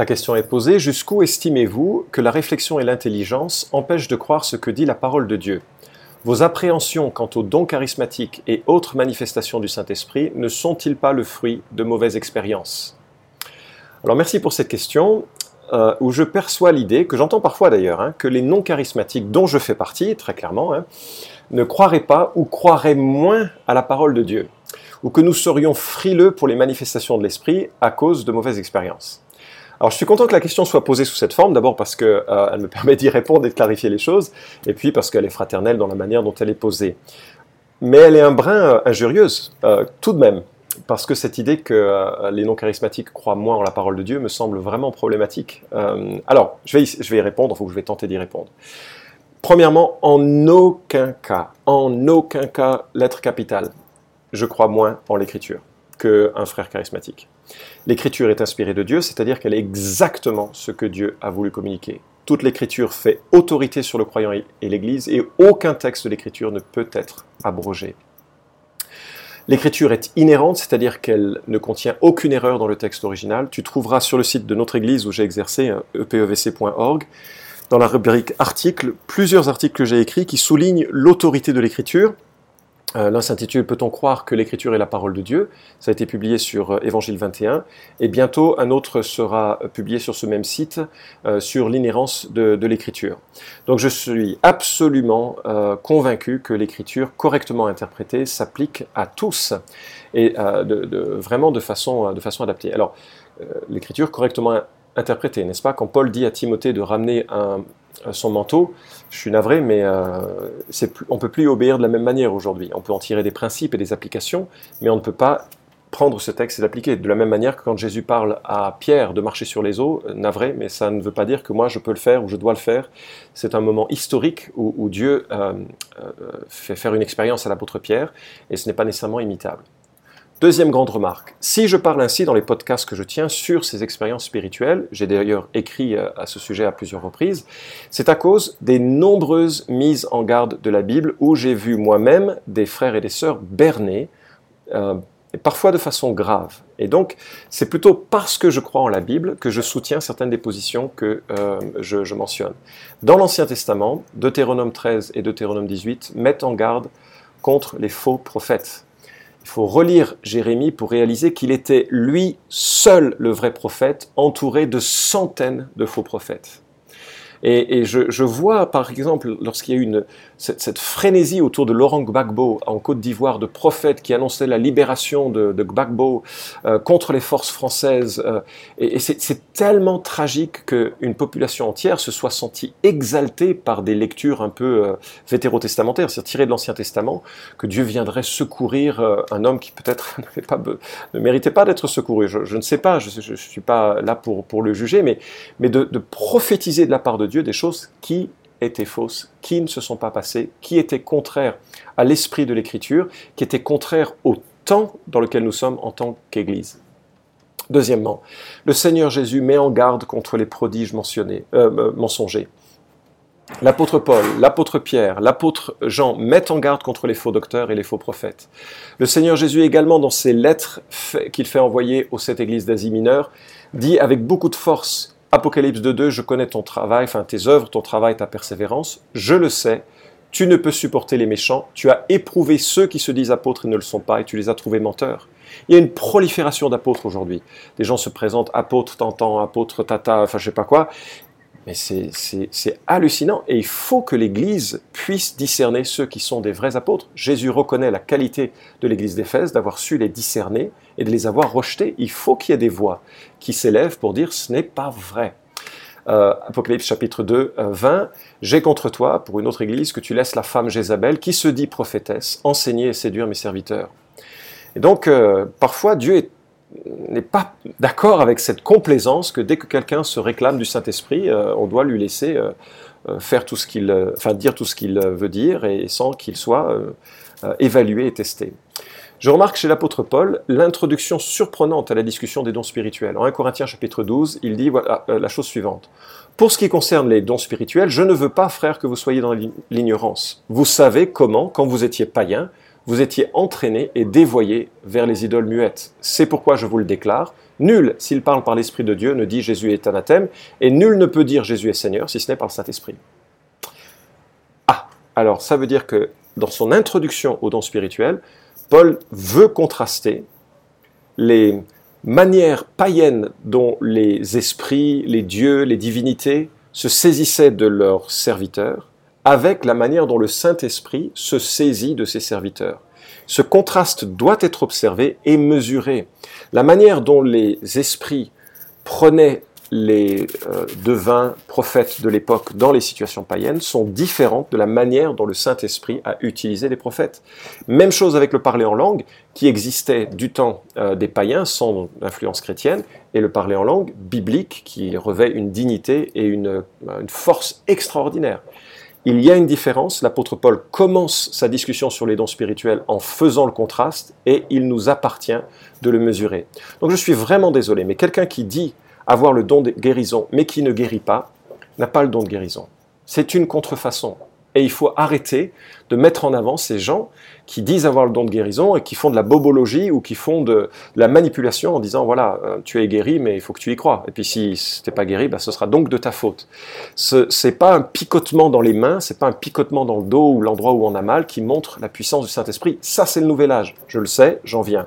La question est posée, jusqu'où estimez-vous que la réflexion et l'intelligence empêchent de croire ce que dit la parole de Dieu? Vos appréhensions quant aux dons charismatiques et autres manifestations du Saint-Esprit ne sont-ils pas le fruit de mauvaises expériences? Alors merci pour cette question. Euh, où je perçois l'idée, que j'entends parfois d'ailleurs, hein, que les non charismatiques dont je fais partie, très clairement, hein, ne croiraient pas ou croiraient moins à la parole de Dieu, ou que nous serions frileux pour les manifestations de l'esprit à cause de mauvaises expériences. Alors je suis content que la question soit posée sous cette forme, d'abord parce qu'elle euh, me permet d'y répondre et de clarifier les choses, et puis parce qu'elle est fraternelle dans la manière dont elle est posée. Mais elle est un brin euh, injurieuse, tout de même parce que cette idée que euh, les non-charismatiques croient moins en la parole de Dieu me semble vraiment problématique. Euh, alors, je vais, y, je vais y répondre, je vais tenter d'y répondre. Premièrement, en aucun cas, en aucun cas, lettre capitale, je crois moins en l'écriture qu'un frère charismatique. L'écriture est inspirée de Dieu, c'est-à-dire qu'elle est exactement ce que Dieu a voulu communiquer. Toute l'écriture fait autorité sur le croyant et l'Église, et aucun texte de l'écriture ne peut être abrogé. L'écriture est inhérente, c'est-à-dire qu'elle ne contient aucune erreur dans le texte original. Tu trouveras sur le site de notre église où j'ai exercé, epevc.org, dans la rubrique articles, plusieurs articles que j'ai écrits qui soulignent l'autorité de l'écriture, l'un s'intitule Peut-on croire que l'écriture est la parole de Dieu? Ça a été publié sur euh, Évangile 21. Et bientôt, un autre sera publié sur ce même site euh, sur l'inhérence de, l'écriture. Donc je suis absolument convaincu que l'écriture correctement interprétée s'applique à tous et vraiment de façon, de façon adaptée. Alors, l'écriture correctement interprétée, n'est-ce pas? Quand Paul dit à Timothée de ramener un, son manteau, je suis navré, mais euh, on ne peut plus obéir de la même manière aujourd'hui. On peut en tirer des principes et des applications, mais on ne peut pas prendre ce texte et l'appliquer. De la même manière que quand Jésus parle à Pierre de marcher sur les eaux, euh, navré, mais ça ne veut pas dire que moi je peux le faire ou je dois le faire. C'est un moment historique où, Dieu euh, fait faire une expérience à l'apôtre Pierre, et ce n'est pas nécessairement imitable. Deuxième grande remarque, si je parle ainsi dans les podcasts que je tiens sur ces expériences spirituelles, j'ai d'ailleurs écrit euh, à ce sujet à plusieurs reprises, c'est à cause des nombreuses mises en garde de la Bible où j'ai vu moi-même des frères et des sœurs bernés, euh, et parfois de façon grave. Et donc, c'est plutôt parce que je crois en la Bible que je soutiens certaines des positions que euh, je, je mentionne. Dans l'Ancien Testament, Deutéronome 13 et Deutéronome 18 mettent en garde contre les faux prophètes. Il faut relire Jérémie pour réaliser qu'il était lui seul le vrai prophète, entouré de centaines de faux prophètes. Et, je, vois, par exemple, lorsqu'il y a eu cette, frénésie autour de Laurent Gbagbo en Côte d'Ivoire, de prophètes qui annonçaient la libération de, Gbagbo euh, contre les forces françaises, euh, et, c'est tellement tragique qu'une population entière se soit sentie exaltée par des lectures un peu euh, vétérotestamentaires, c'est-à-dire tirées de l'Ancien Testament, que Dieu viendrait secourir un homme qui peut-être ne méritait pas d'être secouru. Je, ne sais pas, je ne suis pas là pour, le juger, mais, mais de, de prophétiser de la part de Dieu des choses qui étaient fausses, qui ne se sont pas passées, qui étaient contraires à l'esprit de l'Écriture, qui étaient contraires au temps dans lequel nous sommes en tant qu'Église. Deuxièmement, le Seigneur Jésus met en garde contre les prodiges euh, euh, mensongers. L'apôtre Paul, l'apôtre Pierre, l'apôtre Jean mettent en garde contre les faux docteurs et les faux prophètes. Le Seigneur Jésus également, dans ses lettres qu'il fait envoyer aux sept églises d'Asie mineure, dit avec beaucoup de force Apocalypse 2.2, je connais ton travail, enfin tes œuvres, ton travail, ta persévérance, je le sais, tu ne peux supporter les méchants, tu as éprouvé ceux qui se disent apôtres et ne le sont pas, et tu les as trouvés menteurs. Il y a une prolifération d'apôtres aujourd'hui. Des gens se présentent apôtres tentant, apôtres tata, enfin je sais pas quoi, mais c'est hallucinant et il faut que l'Église puisse discerner ceux qui sont des vrais apôtres. Jésus reconnaît la qualité de l'Église d'Éphèse d'avoir su les discerner et de les avoir rejetés. Il faut qu'il y ait des voix qui s'élèvent pour dire ce n'est pas vrai. Euh, Apocalypse chapitre 2, 20, euh, J'ai contre toi, pour une autre Église, que tu laisses la femme Jézabel, qui se dit prophétesse, enseigner et séduire mes serviteurs. Et donc, euh, parfois, Dieu est n'est pas d'accord avec cette complaisance que dès que quelqu'un se réclame du Saint-Esprit, euh, on doit lui laisser euh, euh, faire tout ce qu'il, enfin dire tout ce qu'il veut dire et sans qu'il soit évalué et testé. Je remarque chez l'apôtre Paul l'introduction surprenante à la discussion des dons spirituels. En 1 Corinthiens chapitre 12, il dit la chose suivante. Pour ce qui concerne les dons spirituels, je ne veux pas, frère, que vous soyez dans l'ignorance. Vous savez comment, quand vous étiez païen, vous étiez entraînés et dévoyés vers les idoles muettes. C'est pourquoi je vous le déclare, nul, s'il parle par l'Esprit de Dieu, ne dit Jésus est anathème, et nul ne peut dire Jésus est Seigneur si ce n'est par le Saint-Esprit. Ah, alors ça veut dire que dans son introduction au don spirituel, Paul veut contraster les manières païennes dont les esprits, les dieux, les divinités se saisissaient de leurs serviteurs avec la manière dont le Saint-Esprit se saisit de ses serviteurs. Ce contraste doit être observé et mesuré. La manière dont les esprits prenaient les euh, devins prophètes de l'époque dans les situations païennes sont différentes de la manière dont le Saint-Esprit a utilisé les prophètes. Même chose avec le parler en langue, qui existait du temps euh, des païens sans influence chrétienne, et le parler en langue biblique, qui revêt une dignité et une, une force extraordinaire. Il y a une différence, l'apôtre Paul commence sa discussion sur les dons spirituels en faisant le contraste, et il nous appartient de le mesurer. Donc je suis vraiment désolé, mais quelqu'un qui dit avoir le don de guérison, mais qui ne guérit pas, n'a pas le don de guérison. C'est une contrefaçon. Et il faut arrêter de mettre en avant ces gens qui disent avoir le don de guérison et qui font de la bobologie ou qui font de, la manipulation en disant voilà, euh, tu es guéri, mais il faut que tu y crois. Et puis si tu n'es pas guéri, bah, ce sera donc de ta faute. Ce n'est pas un picotement dans les mains, c'est pas un picotement dans le dos ou l'endroit où on a mal qui montre la puissance du Saint-Esprit. Ça, c'est le nouvel âge. Je le sais, j'en viens.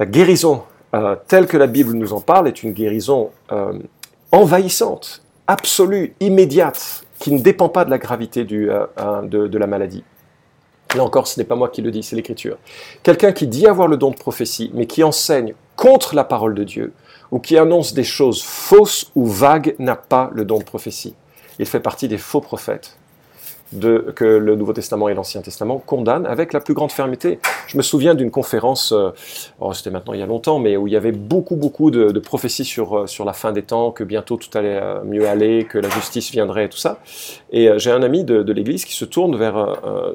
La guérison euh, telle que la Bible nous en parle, est une guérison euh, envahissante, absolue, immédiate, qui ne dépend pas de la gravité euh, de, de la maladie. Là encore, ce n'est pas moi qui le dis, c'est l'Écriture. Quelqu'un qui dit avoir le don de prophétie, mais qui enseigne contre la parole de Dieu, ou qui annonce des choses fausses ou vagues, n'a pas le don de prophétie. Il fait partie des faux prophètes que le Nouveau Testament et l'Ancien Testament condamnent avec la plus grande fermeté. Je me souviens d'une conférence, euh, oh, c'était maintenant il y a longtemps, mais où il y avait beaucoup, beaucoup de, prophéties sur, euh, sur la fin des temps, que bientôt tout allait euh, mieux aller, que la justice viendrait et tout ça. Et j'ai un ami de, l'Église qui se tourne vers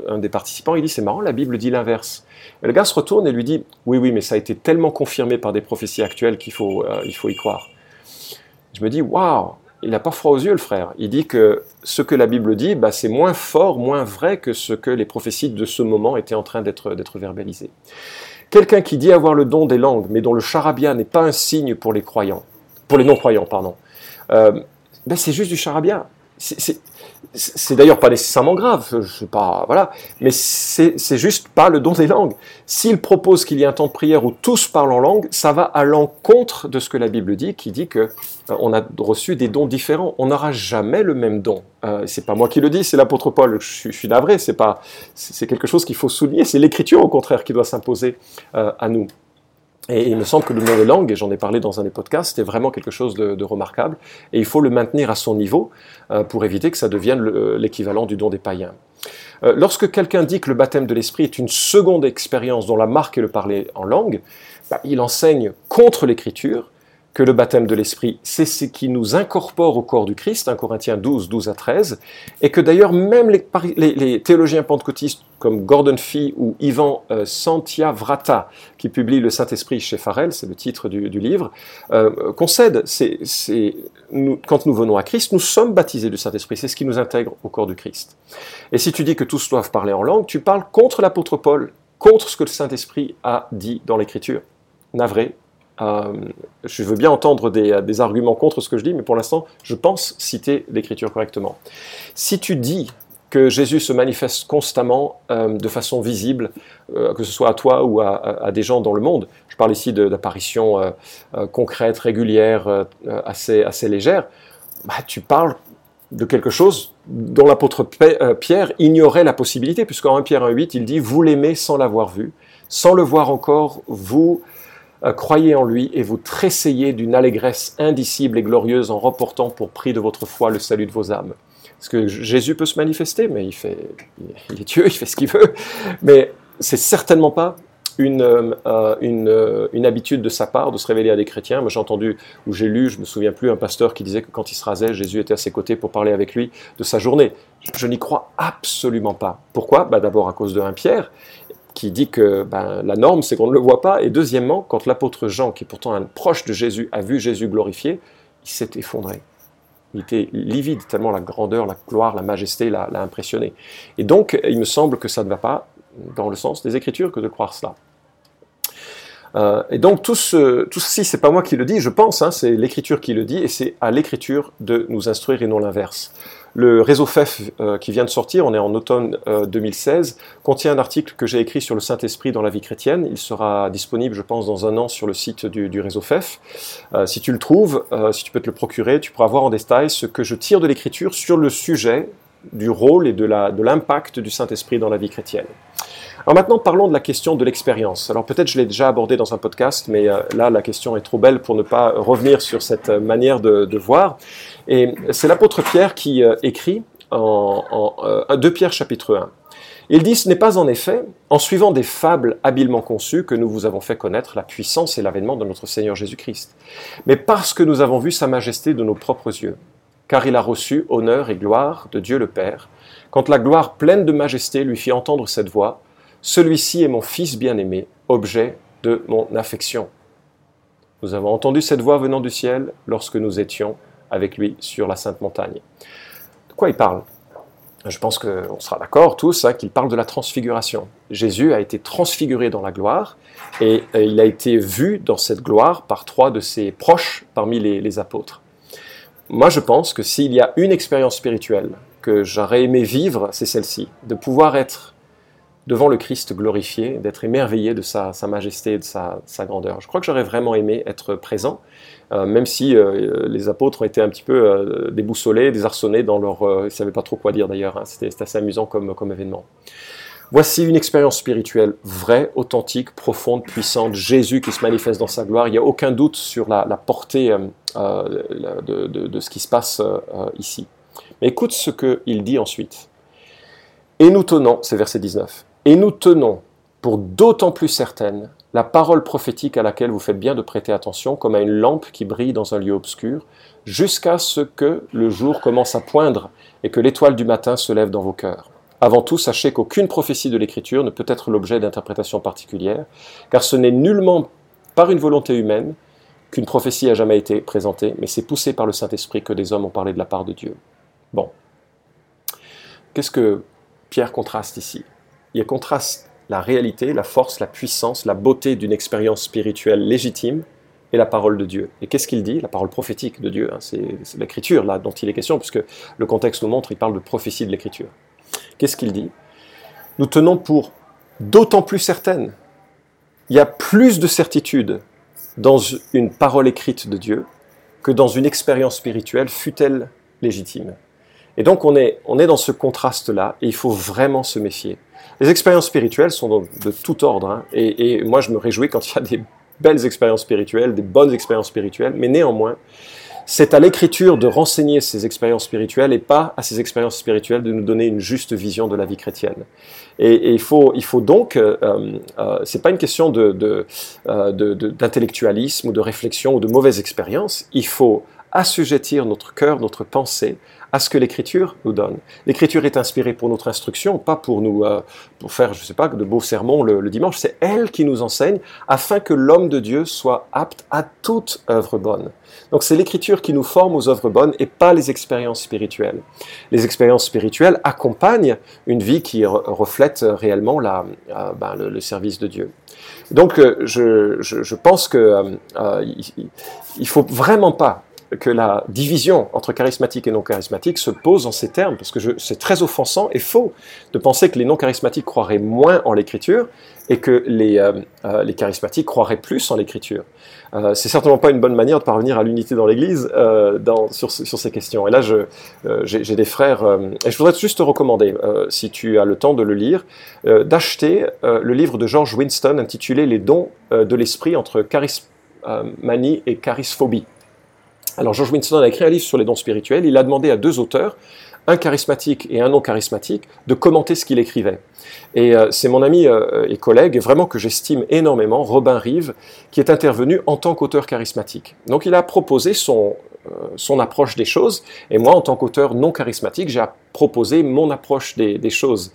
un des participants, il dit, c'est marrant, la Bible dit l'inverse. Et le gars se retourne et lui dit, oui, oui, mais ça a été tellement confirmé par des prophéties actuelles qu'il faut, faut y croire. Je me dis, waouh il n'a pas froid aux yeux, le frère. Il dit que ce que la Bible dit, bah, c'est moins fort, moins vrai que ce que les prophéties de ce moment étaient en train d'être verbalisées. Quelqu'un qui dit avoir le don des langues, mais dont le charabia n'est pas un signe pour les croyants, pour les non-croyants, pardon, euh, ben c'est juste du charabia. C'est d'ailleurs pas nécessairement grave, je sais pas, voilà, mais c'est juste pas le don des langues. S'il propose qu'il y ait un temps de prière où tous parlent en langue, ça va à l'encontre de ce que la Bible dit, qui dit que euh, on a reçu des dons différents. On n'aura jamais le même don. Euh, c'est pas moi qui le dis, c'est l'apôtre Paul. Je, suis navré, c'est pas, c'est quelque chose qu'il faut souligner. C'est l'Écriture au contraire qui doit s'imposer euh, à nous. Et il me semble que le nom des langues, et j'en ai parlé dans un des podcasts, c'était vraiment quelque chose de, remarquable. Et il faut le maintenir à son niveau euh, pour éviter que ça devienne l'équivalent du don des païens. Euh, lorsque quelqu'un dit que le baptême de l'esprit est une seconde expérience dont la marque est le parler en langue, bah, il enseigne contre l'écriture que le baptême de l'Esprit, c'est ce qui nous incorpore au corps du Christ, 1 Corinthiens 12, 12 à 13, et que d'ailleurs même les, théologiens pentecôtistes comme Gordon Fee ou Ivan euh, Santiavrata, qui publie Le Saint-Esprit chez Farel, c'est le titre du, livre, euh, concèdent, c'est, quand nous venons à Christ, nous sommes baptisés du Saint-Esprit, c'est ce qui nous intègre au corps du Christ. Et si tu dis que tous doivent parler en langue, tu parles contre l'apôtre Paul, contre ce que le Saint-Esprit a dit dans l'Écriture. Navré, euh, je veux bien entendre des, arguments contre ce que je dis, mais pour l'instant, je pense citer l'Écriture correctement. Si tu dis que Jésus se manifeste constamment euh, de façon visible, euh, que ce soit à toi ou à, des gens dans le monde, je parle ici d'apparitions concrètes, régulières, assez, assez légères, bah, tu parles de quelque chose dont l'apôtre Pierre ignorait la possibilité, puisqu'en 1 Pierre 1.8, il dit « Vous l'aimez sans l'avoir vu, sans le voir encore, vous euh, croyez en lui et vous tressayez d'une allégresse indicible et glorieuse en reportant pour prix de votre foi le salut de vos âmes. Parce que Jésus peut se manifester, mais il, fait, il est Dieu, il fait ce qu'il veut. Mais c'est certainement pas une, euh, euh, une, habitude de sa part de se révéler à des chrétiens. Moi, j'ai entendu, ou j'ai lu, je me souviens plus, un pasteur qui disait que quand il se rasait, Jésus était à ses côtés pour parler avec lui de sa journée. Je, n'y crois absolument pas. Pourquoi? Bah, D'abord à cause de 1 Pierre, qui dit que ben, la norme, c'est qu'on ne le voit pas. Et deuxièmement, quand l'apôtre Jean, qui est pourtant un proche de Jésus, a vu Jésus glorifié, il s'est effondré. Il était livide, tellement la grandeur, la gloire, la majesté l'a impressionné. Et donc, il me semble que ça ne va pas. dans le sens des Écritures que de croire cela. Euh, et donc tout, ce, tout ceci, c'est pas moi qui le dis, je pense, hein, c'est l'Écriture qui le dit, et c'est à l'Écriture de nous instruire et non l'inverse. Le réseau FEF euh, qui vient de sortir, on est en automne 2016, contient un article que j'ai écrit sur le Saint-Esprit dans la vie chrétienne. Il sera disponible, je pense, dans un an sur le site du, réseau FEF. si tu le trouves, si tu peux te le procurer, tu pourras voir en détail ce que je tire de l'Écriture sur le sujet du rôle et de l'impact du Saint-Esprit dans la vie chrétienne. Alors maintenant, parlons de la question de l'expérience. Alors peut-être je l'ai déjà abordé dans un podcast, mais euh, là, la question est trop belle pour ne pas revenir sur cette manière de, voir. Et c'est l'apôtre Pierre qui euh, écrit en, en 2 euh, Pierre chapitre 1. Il dit, ce n'est pas en effet en suivant des fables habilement conçues que nous vous avons fait connaître la puissance et l'avènement de notre Seigneur Jésus-Christ, mais parce que nous avons vu sa majesté de nos propres yeux car il a reçu honneur et gloire de Dieu le Père. Quand la gloire pleine de majesté lui fit entendre cette voix, Celui-ci est mon Fils bien-aimé, objet de mon affection. Nous avons entendu cette voix venant du ciel lorsque nous étions avec lui sur la Sainte Montagne. De quoi il parle? Je pense qu'on sera d'accord tous hein, qu'il parle de la transfiguration. Jésus a été transfiguré dans la gloire et il a été vu dans cette gloire par trois de ses proches parmi les apôtres. Moi, je pense que s'il y a une expérience spirituelle que j'aurais aimé vivre, c'est celle-ci, de pouvoir être devant le Christ glorifié, d'être émerveillé de sa, majesté et de sa, grandeur. Je crois que j'aurais vraiment aimé être présent, euh, même si euh, les apôtres ont été un petit peu euh, déboussolés, désarçonnés dans leur... ils ne savaient pas trop quoi dire d'ailleurs, hein. c'était assez amusant comme, événement. Voici une expérience spirituelle vraie, authentique, profonde, puissante. Jésus qui se manifeste dans sa gloire. Il n'y a aucun doute sur la, portée de, ce qui se passe ici. Mais écoute ce qu'il dit ensuite. Et nous tenons, c'est verset 19, et nous tenons pour d'autant plus certaine la parole prophétique à laquelle vous faites bien de prêter attention, comme à une lampe qui brille dans un lieu obscur, jusqu'à ce que le jour commence à poindre et que l'étoile du matin se lève dans vos cœurs. Avant tout, sachez qu'aucune prophétie de l'Écriture ne peut être l'objet d'interprétation particulière, car ce n'est nullement par une volonté humaine qu'une prophétie a jamais été présentée, mais c'est poussé par le Saint-Esprit que des hommes ont parlé de la part de Dieu. Bon. Qu'est-ce que Pierre contraste ici? Il contraste la réalité, la force, la puissance, la beauté d'une expérience spirituelle légitime et la parole de Dieu. Et qu'est-ce qu'il dit? La parole prophétique de Dieu, hein, c'est l'écriture là dont il est question, puisque le contexte nous montre, il parle de prophétie de l'écriture. Qu'est-ce qu'il dit? Nous tenons pour d'autant plus certaines. Il y a plus de certitude dans une parole écrite de Dieu que dans une expérience spirituelle, fût-elle légitime. Et donc on est, on est dans ce contraste-là, et il faut vraiment se méfier. Les expériences spirituelles sont de tout ordre, hein, et, moi je me réjouis quand il y a des belles expériences spirituelles, des bonnes expériences spirituelles, mais néanmoins, c'est à l'écriture de renseigner ces expériences spirituelles et pas à ces expériences spirituelles de nous donner une juste vision de la vie chrétienne. Et, il, faut, il faut donc, euh, euh, c'est pas une question euh, d'intellectualisme ou de réflexion ou de mauvaise expérience. Il faut assujettir notre cœur, notre pensée à ce que l'Écriture nous donne. L'Écriture est inspirée pour notre instruction, pas pour nous euh, pour faire, je sais pas, de beaux sermons le, dimanche. C'est elle qui nous enseigne afin que l'homme de Dieu soit apte à toute œuvre bonne. Donc c'est l'Écriture qui nous forme aux œuvres bonnes et pas les expériences spirituelles. Les expériences spirituelles accompagnent une vie qui reflète réellement la, euh, ben, le, service de Dieu. Donc euh, je, je, pense que il faut vraiment pas que la division entre charismatique et non charismatique se pose en ces termes, parce que c'est très offensant et faux de penser que les non charismatiques croiraient moins en l'écriture et que les, euh, euh, les charismatiques croiraient plus en l'écriture. Euh, c'est certainement pas une bonne manière de parvenir à l'unité dans l'Église euh, sur, sur, ces questions. Et là, j'ai des frères, et je voudrais juste te recommander, si tu as le temps de le lire, d'acheter le livre de George Winston intitulé Les dons de l'esprit entre charismanie et charisphobie. Alors George Winston a écrit un livre sur les dons spirituels. Il a demandé à deux auteurs, un charismatique et un non charismatique, de commenter ce qu'il écrivait. Et euh, c'est mon ami euh, et collègue, vraiment que j'estime énormément, Robin Rive, qui est intervenu en tant qu'auteur charismatique. Donc il a proposé son, euh, approche des choses, et moi, en tant qu'auteur non charismatique, j'ai proposé mon approche des, des choses.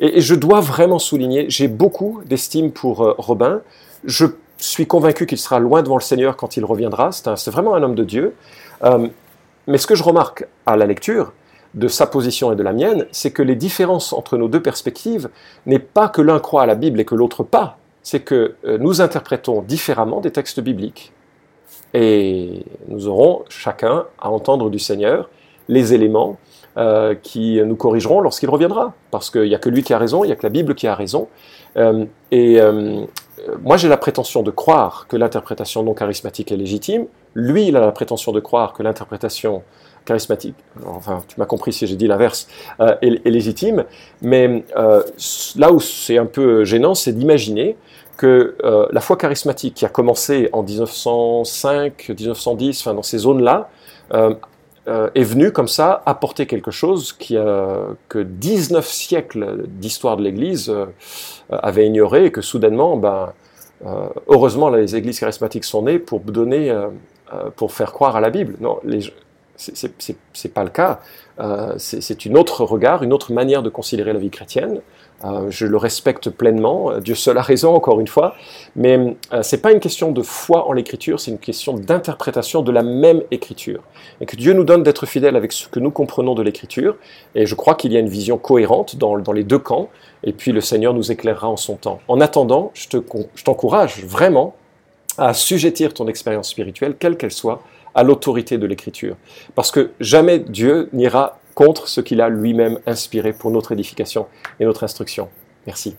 Et, et, je dois vraiment souligner, j'ai beaucoup d'estime pour Robin. Je suis convaincu qu'il sera loin devant le Seigneur quand il reviendra. C'est vraiment un homme de Dieu. Euh, mais ce que je remarque à la lecture, de sa position et de la mienne, c'est que les différences entre nos deux perspectives n'est pas que l'un croit à la Bible et que l'autre pas, c'est que euh, nous interprétons différemment des textes bibliques. Et nous aurons chacun à entendre du Seigneur les éléments euh, qui nous corrigeront lorsqu'il reviendra. Parce qu'il n'y a que lui qui a raison, il n'y a que la Bible qui a raison. Et moi, j'ai la prétention de croire que l'interprétation non charismatique est légitime. Lui, il a la prétention de croire que l'interprétation charismatique, enfin tu m'as compris si j'ai dit l'inverse, euh, est, légitime, mais euh, là où c'est un peu gênant, c'est d'imaginer que euh, la foi charismatique qui a commencé en 1905, 1910, enfin dans ces zones-là, est venue comme ça apporter quelque chose qui, que 19 siècles d'histoire de l'Église avaient ignoré et que soudainement, ben, heureusement les églises charismatiques sont nées pour donner, pour faire croire à la Bible. Non, c'est pas le cas. Euh, c'est une autre regard, une autre manière de considérer la vie chrétienne. Euh, je le respecte pleinement. Dieu seul a raison, encore une fois. Mais euh, c'est pas une question de foi en l'écriture, c'est une question d'interprétation de la même écriture. Et que Dieu nous donne d'être fidèles avec ce que nous comprenons de l'écriture. Et je crois qu'il y a une vision cohérente dans, dans, les deux camps. Et puis le Seigneur nous éclairera en son temps. En attendant, je t'encourage vraiment à assujettir ton expérience spirituelle, quelle qu'elle soit, à l'autorité de l'Écriture. Parce que jamais Dieu n'ira contre ce qu'il a lui-même inspiré pour notre édification et notre instruction. Merci.